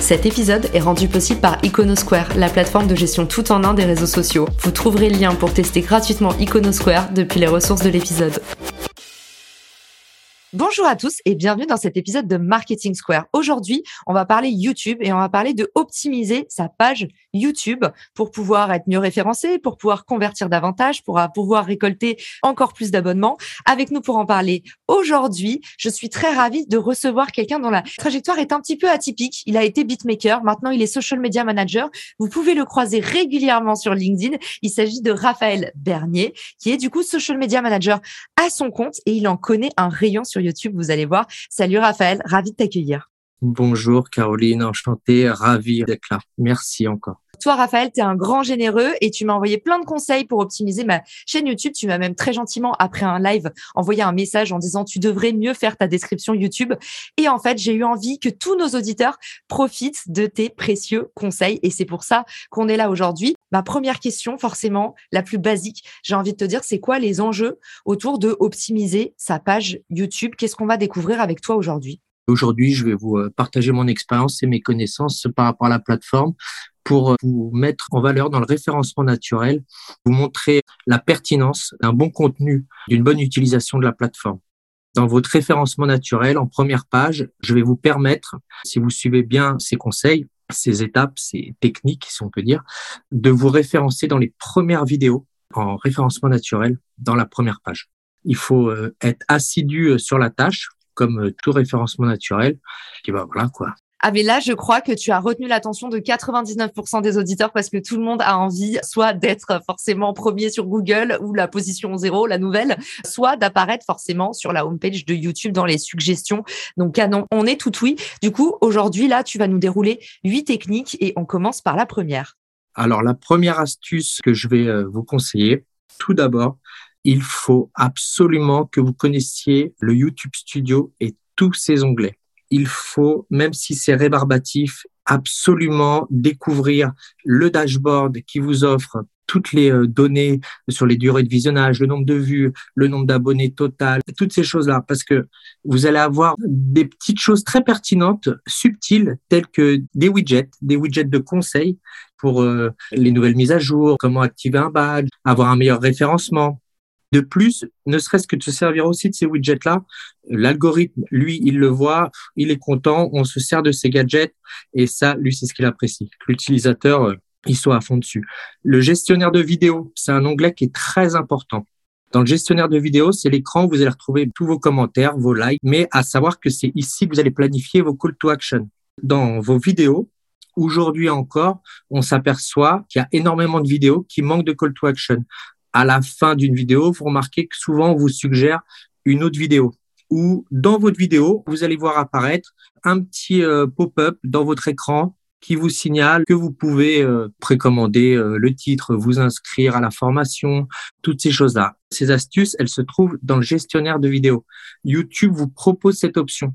Cet épisode est rendu possible par Iconosquare, la plateforme de gestion tout en un des réseaux sociaux. Vous trouverez le lien pour tester gratuitement Iconosquare depuis les ressources de l'épisode. Bonjour à tous et bienvenue dans cet épisode de Marketing Square. Aujourd'hui, on va parler YouTube et on va parler de optimiser sa page YouTube pour pouvoir être mieux référencé, pour pouvoir convertir davantage, pour pouvoir récolter encore plus d'abonnements. Avec nous pour en parler aujourd'hui, je suis très ravie de recevoir quelqu'un dont la trajectoire est un petit peu atypique. Il a été beatmaker, maintenant il est social media manager. Vous pouvez le croiser régulièrement sur LinkedIn. Il s'agit de Raphaël Bernier, qui est du coup social media manager à son compte et il en connaît un rayon sur YouTube, vous allez voir. Salut Raphaël, ravi de t'accueillir. Bonjour Caroline, enchanté, ravi d'être là. Merci encore. Toi, Raphaël, tu es un grand généreux et tu m'as envoyé plein de conseils pour optimiser ma chaîne YouTube. Tu m'as même très gentiment, après un live, envoyé un message en disant tu devrais mieux faire ta description YouTube. Et en fait, j'ai eu envie que tous nos auditeurs profitent de tes précieux conseils. Et c'est pour ça qu'on est là aujourd'hui. Ma première question, forcément, la plus basique, j'ai envie de te dire, c'est quoi les enjeux autour de optimiser sa page YouTube? Qu'est-ce qu'on va découvrir avec toi aujourd'hui? Aujourd'hui, je vais vous euh, partager mon expérience et mes connaissances par rapport à la plateforme pour euh, vous mettre en valeur dans le référencement naturel, vous montrer la pertinence d'un bon contenu, d'une bonne utilisation de la plateforme. Dans votre référencement naturel, en première page, je vais vous permettre, si vous suivez bien ces conseils, ces étapes, ces techniques, si on peut dire, de vous référencer dans les premières vidéos en référencement naturel dans la première page. Il faut euh, être assidu sur la tâche, comme euh, tout référencement naturel. Et ben voilà quoi. Ah mais là, je crois que tu as retenu l'attention de 99% des auditeurs parce que tout le monde a envie soit d'être forcément premier sur Google ou la position zéro, la nouvelle, soit d'apparaître forcément sur la homepage de YouTube dans les suggestions. Donc canon, on est tout oui. Du coup, aujourd'hui, là, tu vas nous dérouler huit techniques et on commence par la première. Alors la première astuce que je vais euh, vous conseiller, tout d'abord, il faut absolument que vous connaissiez le YouTube Studio et tous ses onglets. Il faut, même si c'est rébarbatif, absolument découvrir le dashboard qui vous offre toutes les euh, données sur les durées de visionnage, le nombre de vues, le nombre d'abonnés total, toutes ces choses-là, parce que vous allez avoir des petites choses très pertinentes, subtiles, telles que des widgets, des widgets de conseils pour euh, les nouvelles mises à jour, comment activer un badge, avoir un meilleur référencement, de plus, ne serait-ce que de se servir aussi de ces widgets-là, l'algorithme, lui, il le voit, il est content, on se sert de ces gadgets et ça, lui, c'est ce qu'il apprécie. L'utilisateur, euh, il soit à fond dessus. Le gestionnaire de vidéo, c'est un onglet qui est très important. Dans le gestionnaire de vidéo, c'est l'écran où vous allez retrouver tous vos commentaires, vos likes, mais à savoir que c'est ici que vous allez planifier vos call to action. Dans vos vidéos, aujourd'hui encore, on s'aperçoit qu'il y a énormément de vidéos qui manquent de call to action à la fin d'une vidéo, vous remarquez que souvent on vous suggère une autre vidéo ou dans votre vidéo, vous allez voir apparaître un petit euh, pop-up dans votre écran qui vous signale que vous pouvez euh, précommander euh, le titre, vous inscrire à la formation, toutes ces choses-là. Ces astuces, elles se trouvent dans le gestionnaire de vidéos. YouTube vous propose cette option.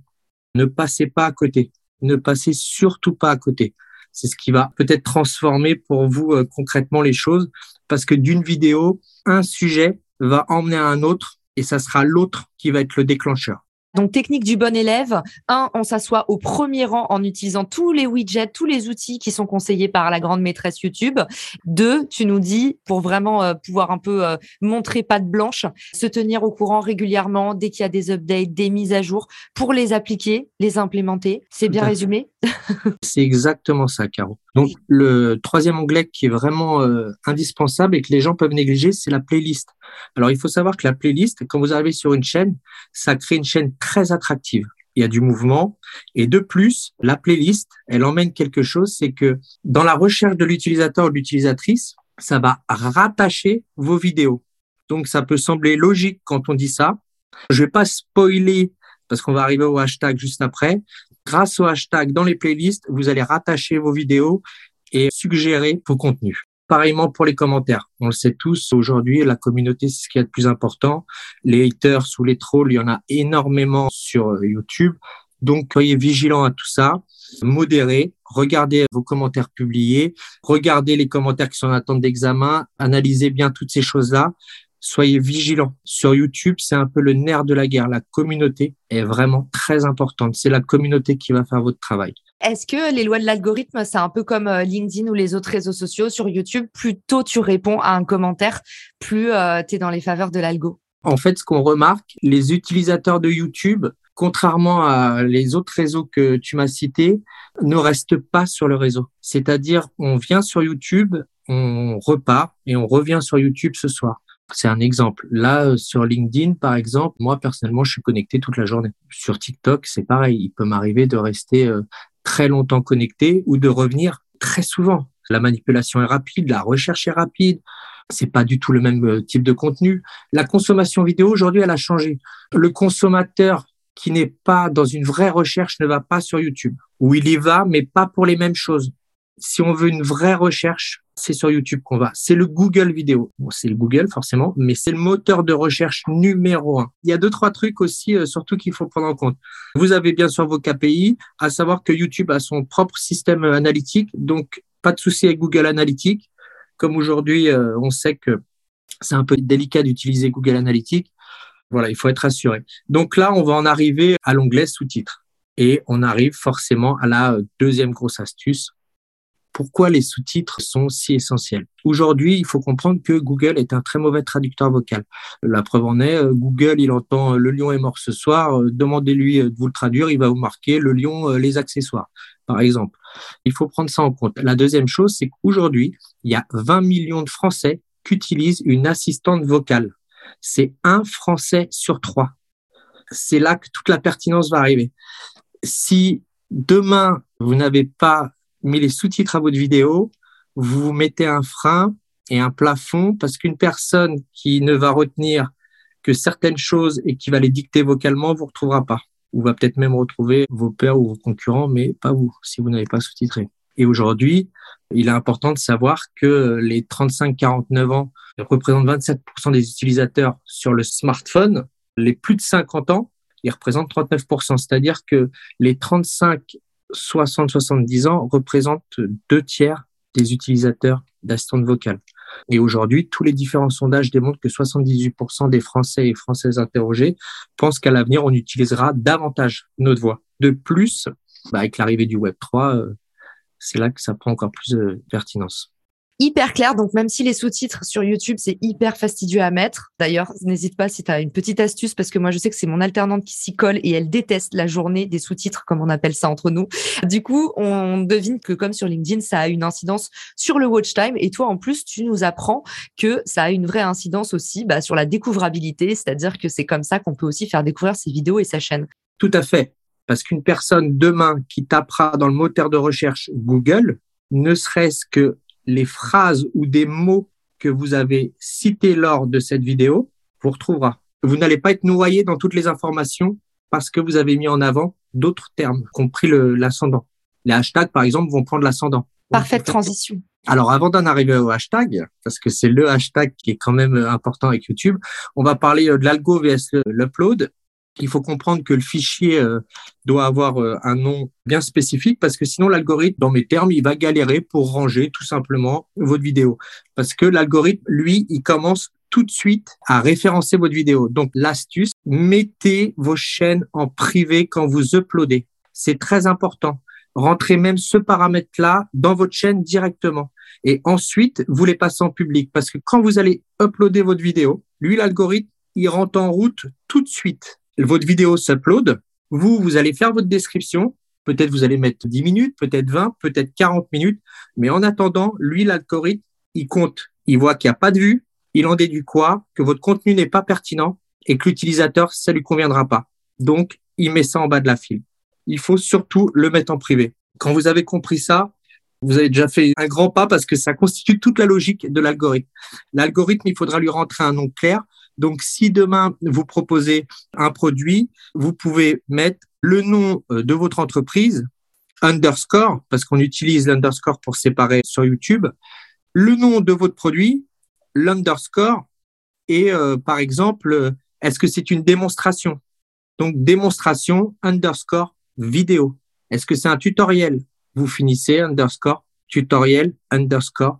Ne passez pas à côté. Ne passez surtout pas à côté. C'est ce qui va peut-être transformer pour vous concrètement les choses parce que d'une vidéo, un sujet va emmener à un autre et ça sera l'autre qui va être le déclencheur. Donc, technique du bon élève. Un, on s'assoit au premier rang en utilisant tous les widgets, tous les outils qui sont conseillés par la grande maîtresse YouTube. Deux, tu nous dis, pour vraiment euh, pouvoir un peu euh, montrer patte blanche, se tenir au courant régulièrement dès qu'il y a des updates, des mises à jour, pour les appliquer, les implémenter. C'est bien résumé? C'est exactement ça, Caro. Donc, le troisième onglet qui est vraiment euh, indispensable et que les gens peuvent négliger, c'est la playlist. Alors, il faut savoir que la playlist, quand vous arrivez sur une chaîne, ça crée une chaîne très attractive. Il y a du mouvement. Et de plus, la playlist, elle emmène quelque chose, c'est que dans la recherche de l'utilisateur ou de l'utilisatrice, ça va rattacher vos vidéos. Donc, ça peut sembler logique quand on dit ça. Je vais pas spoiler parce qu'on va arriver au hashtag juste après. Grâce au hashtag dans les playlists, vous allez rattacher vos vidéos et suggérer vos contenus. pareillement pour les commentaires. On le sait tous, aujourd'hui, la communauté, c'est ce qui est le plus important. Les haters ou les trolls, il y en a énormément sur euh, YouTube. Donc, soyez vigilants à tout ça. Modérez, regardez vos commentaires publiés, regardez les commentaires qui sont en attente d'examen, analysez bien toutes ces choses-là. Soyez vigilants. Sur YouTube, c'est un peu le nerf de la guerre. La communauté est vraiment très importante. C'est la communauté qui va faire votre travail. Est-ce que les lois de l'algorithme, c'est un peu comme euh, LinkedIn ou les autres réseaux sociaux sur YouTube Plus tôt tu réponds à un commentaire, plus euh, tu es dans les faveurs de l'algo? En fait, ce qu'on remarque, les utilisateurs de YouTube, contrairement à les autres réseaux que tu m'as cités, ne restent pas sur le réseau. C'est-à-dire, on vient sur YouTube, on repart et on revient sur YouTube ce soir. C'est un exemple. Là, euh, sur LinkedIn, par exemple, moi, personnellement, je suis connecté toute la journée. Sur TikTok, c'est pareil. Il peut m'arriver de rester très longtemps connecté ou de revenir très souvent. La manipulation est rapide, la recherche est rapide. C'est pas du tout le même euh, type de contenu. La consommation vidéo aujourd'hui, elle a changé. Le consommateur qui n'est pas dans une vraie recherche ne va pas sur YouTube. Ou il y va, mais pas pour les mêmes choses. Si on veut une vraie recherche, c'est sur YouTube qu'on va. C'est le Google vidéo. Bon, c'est le Google forcément, mais c'est le moteur de recherche numéro un. Il y a deux, trois trucs aussi, euh, surtout qu'il faut prendre en compte. Vous avez bien sûr vos KPI, à savoir que YouTube a son propre système analytique, donc pas de souci avec Google Analytics. Comme aujourd'hui, euh, on sait que c'est un peu délicat d'utiliser Google Analytics. Voilà, il faut être assuré. Donc là, on va en arriver à l'onglet sous-titres. Et on arrive forcément à la deuxième grosse astuce, pourquoi les sous-titres sont si essentiels. Aujourd'hui, il faut comprendre que Google est un très mauvais traducteur vocal. La preuve en est, euh, Google, il entend euh, le lion est mort ce soir, euh, demandez-lui de vous le traduire, il va vous marquer le lion, les accessoires, par exemple. Il faut prendre ça en compte. La deuxième chose, c'est qu'aujourd'hui, il y a 20 millions de Français qui utilisent une assistante vocale. C'est un Français sur trois. C'est là que toute la pertinence va arriver. Si demain, vous n'avez pas mis les sous-titres à votre vidéo, vous mettez un frein et un plafond parce qu'une personne qui ne va retenir que certaines choses et qui va les dicter vocalement vous retrouvera pas. Ou va peut-être même retrouver vos pairs ou vos concurrents, mais pas vous, si vous n'avez pas sous-titré. Et aujourd'hui, il est important de savoir que les 35-49 ans représentent 27% des utilisateurs sur le smartphone. Les plus de 50 ans, ils représentent 39%. C'est-à-dire que les 35 60-70 ans représentent deux tiers des utilisateurs d'assistante vocale. Et aujourd'hui, tous les différents sondages démontrent que 78% des Français et Françaises interrogés pensent qu'à l'avenir, on utilisera davantage notre voix. De plus, bah, avec l'arrivée du Web 3, euh, c'est là que ça prend encore plus de pertinence hyper clair. Donc, même si les sous-titres sur YouTube, c'est hyper fastidieux à mettre. D'ailleurs, n'hésite pas si tu as une petite astuce, parce que moi, je sais que c'est mon alternante qui s'y colle et elle déteste la journée des sous-titres, comme on appelle ça entre nous. Du coup, on devine que comme sur LinkedIn, ça a une incidence sur le watch time. Et toi, en plus, tu nous apprends que ça a une vraie incidence aussi bah, sur la découvrabilité, c'est-à-dire que c'est comme ça qu'on peut aussi faire découvrir ses vidéos et sa chaîne. Tout à fait. Parce qu'une personne demain qui tapera dans le moteur de recherche Google, ne serait-ce que les phrases ou des mots que vous avez cités lors de cette vidéo, vous retrouvera. Vous n'allez pas être noyé dans toutes les informations parce que vous avez mis en avant d'autres termes, compris l'ascendant. Les hashtags, par exemple, vont prendre l'ascendant. Parfaite transition. Alors, avant d'en arriver au hashtag, parce que c'est le hashtag qui est quand même important avec YouTube, on va parler de l'algo vs l'upload il faut comprendre que le fichier euh, doit avoir euh, un nom bien spécifique parce que sinon l'algorithme, dans mes termes, il va galérer pour ranger tout simplement votre vidéo. Parce que l'algorithme, lui, il commence tout de suite à référencer votre vidéo. Donc l'astuce, mettez vos chaînes en privé quand vous uploadez. C'est très important. Rentrez même ce paramètre-là dans votre chaîne directement. Et ensuite, vous les passez en public. Parce que quand vous allez uploader votre vidéo, lui, l'algorithme, il rentre en route tout de suite votre vidéo s'upload, vous, vous allez faire votre description, peut-être vous allez mettre 10 minutes, peut-être 20, peut-être 40 minutes, mais en attendant, lui, l'algorithme, il compte, il voit qu'il n'y a pas de vue, il en déduit quoi? Que votre contenu n'est pas pertinent et que l'utilisateur, ça lui conviendra pas. Donc, il met ça en bas de la file. Il faut surtout le mettre en privé. Quand vous avez compris ça, vous avez déjà fait un grand pas parce que ça constitue toute la logique de l'algorithme. L'algorithme, il faudra lui rentrer un nom clair. Donc, si demain vous proposez un produit, vous pouvez mettre le nom euh, de votre entreprise, underscore, parce qu'on utilise l'underscore pour séparer sur YouTube, le nom de votre produit, l'underscore, et euh, par exemple, est-ce que c'est une démonstration? Donc, démonstration underscore vidéo. Est-ce que c'est un tutoriel? Vous finissez underscore tutoriel underscore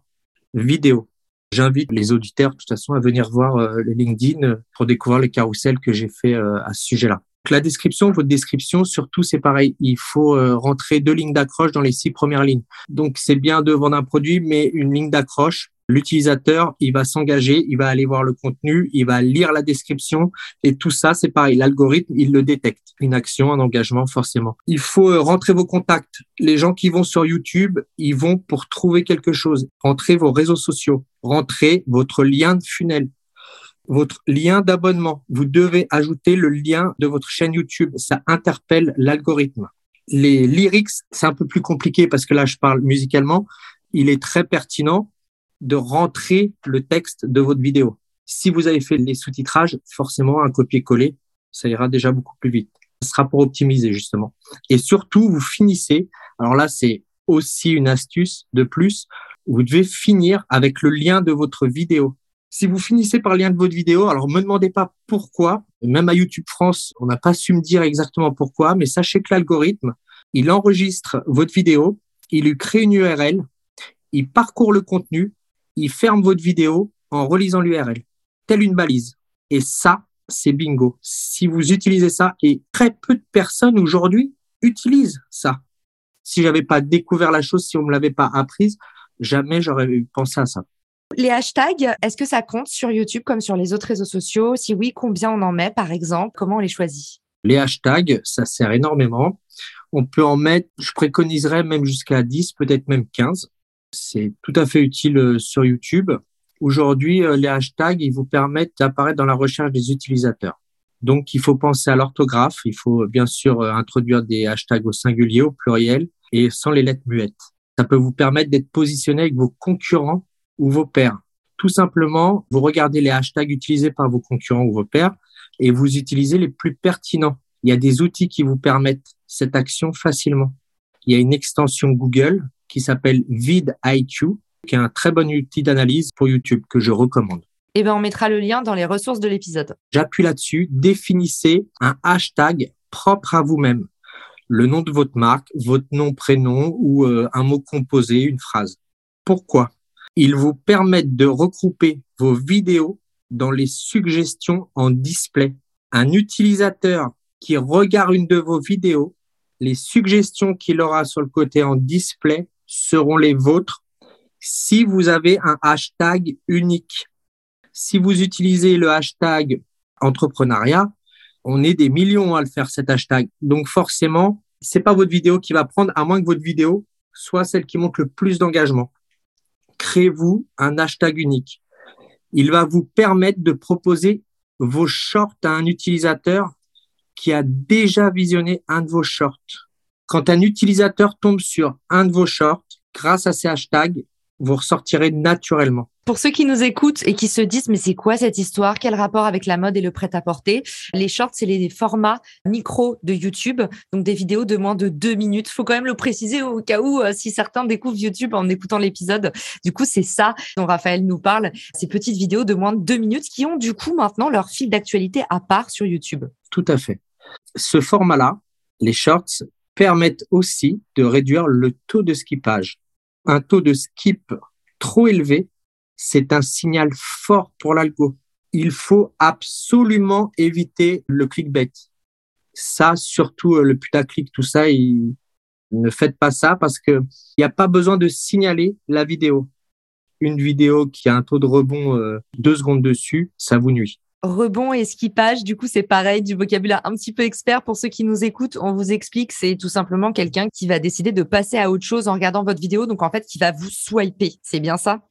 vidéo. J'invite les auditeurs, de toute façon, à venir voir euh, le LinkedIn pour découvrir les carousels que j'ai fait euh, à ce sujet-là. La description, votre description, surtout, c'est pareil. Il faut euh, rentrer deux lignes d'accroche dans les six premières lignes. Donc, c'est bien de vendre un produit, mais une ligne d'accroche L'utilisateur, il va s'engager, il va aller voir le contenu, il va lire la description et tout ça, c'est pareil. L'algorithme, il le détecte. Une action, un engagement, forcément. Il faut euh, rentrer vos contacts. Les gens qui vont sur YouTube, ils vont pour trouver quelque chose. Rentrez vos réseaux sociaux. Rentrez votre lien de funnel votre lien d'abonnement. Vous devez ajouter le lien de votre chaîne YouTube. Ça interpelle l'algorithme. Les lyrics, c'est un peu plus compliqué parce que là, je parle musicalement. Il est très pertinent de rentrer le texte de votre vidéo. Si vous avez fait les sous-titrages, forcément un copier-coller, ça ira déjà beaucoup plus vite. Ce sera pour optimiser justement. Et surtout, vous finissez. Alors là, c'est aussi une astuce de plus. Vous devez finir avec le lien de votre vidéo. Si vous finissez par le lien de votre vidéo, alors me demandez pas pourquoi. Même à YouTube France, on n'a pas su me dire exactement pourquoi, mais sachez que l'algorithme, il enregistre votre vidéo, il lui crée une URL, il parcourt le contenu il ferme votre vidéo en relisant l'URL, telle une balise. Et ça, c'est bingo. Si vous utilisez ça, et très peu de personnes aujourd'hui utilisent ça. Si j'avais pas découvert la chose, si on me l'avait pas apprise, jamais j'aurais pensé à ça. Les hashtags, est-ce que ça compte sur YouTube comme sur les autres réseaux sociaux? Si oui, combien on en met par exemple? Comment on les choisit? Les hashtags, ça sert énormément. On peut en mettre, je préconiserais même jusqu'à 10, peut-être même 15 c'est tout à fait utile euh, sur YouTube. Aujourd'hui, euh, les hashtags, ils vous permettent d'apparaître dans la recherche des utilisateurs. Donc, il faut penser à l'orthographe. Il faut bien sûr euh, introduire des hashtags au singulier, au pluriel et sans les lettres muettes. Ça peut vous permettre d'être positionné avec vos concurrents ou vos pairs. Tout simplement, vous regardez les hashtags utilisés par vos concurrents ou vos pairs et vous utilisez les plus pertinents. Il y a des outils qui vous permettent cette action facilement. Il y a une extension Google qui s'appelle vidIQ, qui est un très bon outil d'analyse pour YouTube que je recommande. Eh bien, on mettra le lien dans les ressources de l'épisode. J'appuie là-dessus. Définissez un hashtag propre à vous-même. Le nom de votre marque, votre nom, prénom ou euh, un mot composé, une phrase. Pourquoi? Ils vous permettent de regrouper vos vidéos dans les suggestions en display. Un utilisateur qui regarde une de vos vidéos, les suggestions qu'il aura sur le côté en display seront les vôtres si vous avez un hashtag unique. Si vous utilisez le hashtag entrepreneuriat, on est des millions à le faire cet hashtag. Donc forcément, c'est pas votre vidéo qui va prendre, à moins que votre vidéo soit celle qui montre le plus d'engagement. Créez-vous un hashtag unique. Il va vous permettre de proposer vos shorts à un utilisateur qui a déjà visionné un de vos shorts. Quand un utilisateur tombe sur un de vos shorts, grâce à ces hashtags, vous ressortirez naturellement. Pour ceux qui nous écoutent et qui se disent mais c'est quoi cette histoire? Quel rapport avec la mode et le prêt-à-porter? Les shorts, c'est les formats micro de YouTube, donc des vidéos de moins de deux minutes. Faut quand même le préciser au cas où euh, si certains découvrent YouTube en écoutant l'épisode. Du coup, c'est ça dont Raphaël nous parle, ces petites vidéos de moins de deux minutes qui ont du coup maintenant leur fil d'actualité à part sur YouTube. Tout à fait. Ce format-là, les shorts, permettent aussi de réduire le taux de skippage. Un taux de skip trop élevé, c'est un signal fort pour l'algo. Il faut absolument éviter le clickbait. Ça, surtout euh, le putaclic, tout ça, ne faites pas ça parce que il n'y a pas besoin de signaler la vidéo. Une vidéo qui a un taux de rebond euh, deux secondes dessus, ça vous nuit rebond et skippage, du coup, c'est pareil, du vocabulaire un petit peu expert pour ceux qui nous écoutent. On vous explique, c'est tout simplement quelqu'un qui va décider de passer à autre chose en regardant votre vidéo, donc en fait, qui va vous swiper. C'est bien ça?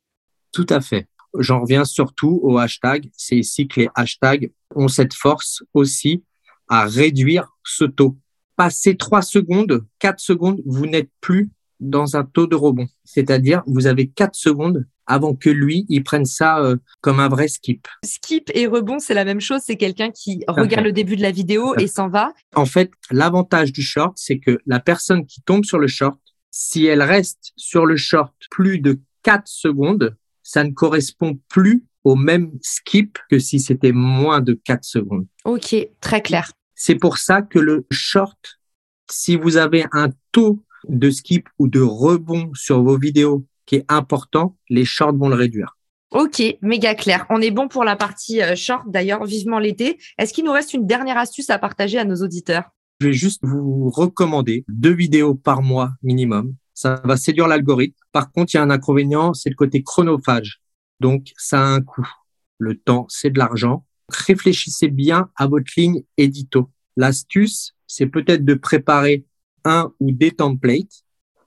Tout à fait. J'en reviens surtout aux hashtags. C'est ici que les hashtags ont cette force aussi à réduire ce taux. Passer trois secondes, quatre secondes, vous n'êtes plus dans un taux de rebond. C'est-à-dire, vous avez quatre secondes avant que lui, il prenne ça euh, comme un vrai skip. Skip et rebond, c'est la même chose. C'est quelqu'un qui regarde le début de la vidéo et s'en va. En fait, l'avantage du short, c'est que la personne qui tombe sur le short, si elle reste sur le short plus de 4 secondes, ça ne correspond plus au même skip que si c'était moins de 4 secondes. Ok, très clair. C'est pour ça que le short, si vous avez un taux de skip ou de rebond sur vos vidéos qui est important, les shorts vont le réduire. Ok, méga clair. On est bon pour la partie euh, short, d'ailleurs, vivement l'été. Est-ce qu'il nous reste une dernière astuce à partager à nos auditeurs? Je vais juste vous recommander deux vidéos par mois minimum. Ça va séduire l'algorithme. Par contre, il y a un inconvénient, c'est le côté chronophage. Donc, ça a un coût. Le temps, c'est de l'argent. Réfléchissez bien à votre ligne édito. L'astuce, c'est peut-être de préparer un ou des templates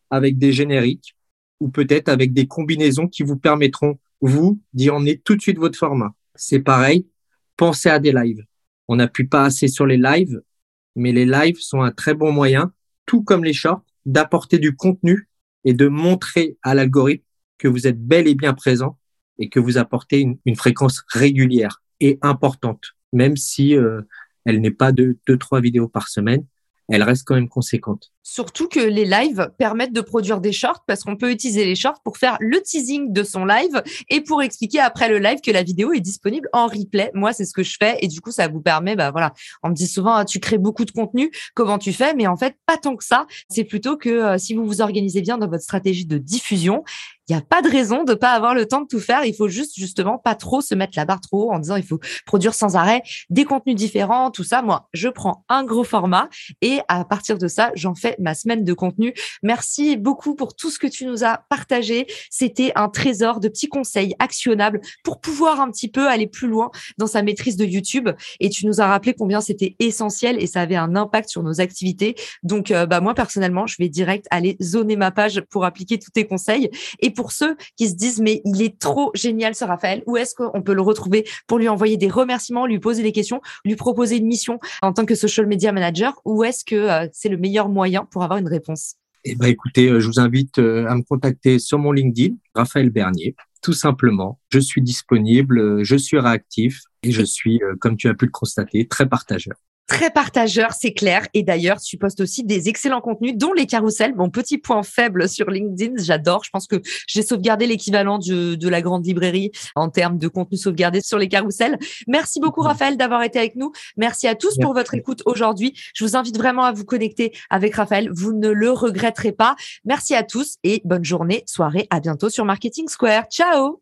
avec des génériques ou peut-être avec des combinaisons qui vous permettront, vous, d'y emmener tout de suite votre format. C'est pareil, pensez à des lives. On n'appuie pas assez sur les lives, mais les lives sont un très bon moyen, tout comme les shorts, d'apporter du contenu et de montrer à l'algorithme que vous êtes bel et bien présent et que vous apportez une, fréquence régulière et importante, même si euh, elle n'est pas de deux, trois vidéos par semaine, elle reste quand même conséquente. Surtout que les lives permettent de produire des shorts parce qu'on peut utiliser les shorts pour faire le teasing de son live et pour expliquer après le live que la vidéo est disponible en replay. Moi, c'est ce que je fais et du coup, ça vous permet, bah voilà, on me dit souvent, ah, tu crées beaucoup de contenu, comment tu fais? Mais en fait, pas tant que ça. C'est plutôt que euh, si vous vous organisez bien dans votre stratégie de diffusion, il n'y a pas de raison de pas avoir le temps de tout faire. Il faut juste justement pas trop se mettre la barre trop haut en disant il faut produire sans arrêt des contenus différents, tout ça. Moi, je prends un gros format et à partir de ça, j'en fais ma semaine de contenu. Merci beaucoup pour tout ce que tu nous as partagé. C'était un trésor de petits conseils actionnables pour pouvoir un petit peu aller plus loin dans sa maîtrise de YouTube. Et tu nous as rappelé combien c'était essentiel et ça avait un impact sur nos activités. Donc, euh, bah, moi, personnellement, je vais direct aller zoner ma page pour appliquer tous tes conseils. Et pour ceux qui se disent, mais il est trop génial, ce Raphaël, où est-ce qu'on peut le retrouver pour lui envoyer des remerciements, lui poser des questions, lui proposer une mission en tant que social media manager? Où est-ce que euh, c'est le meilleur moyen pour avoir une réponse? Eh ben, écoutez, euh, je vous invite euh, à me contacter sur mon LinkedIn, Raphaël Bernier, tout simplement. Je suis disponible, je suis réactif et je suis, comme tu as pu le constater, très partageur très partageur, c'est clair. Et d'ailleurs, tu postes aussi des excellents contenus, dont les carousels. Mon petit point faible sur LinkedIn, j'adore. Je pense que j'ai sauvegardé l'équivalent de, de, la grande librairie en termes de contenu sauvegardé sur les carousels. Merci beaucoup. Raphaël, d'avoir été avec nous. Merci à tous pour votre écoute aujourd'hui. Je vous invite vraiment à vous connecter avec Raphaël. Vous ne le regretterez pas. Merci à tous et bonne journée, soirée. À bientôt sur Marketing Square. Ciao!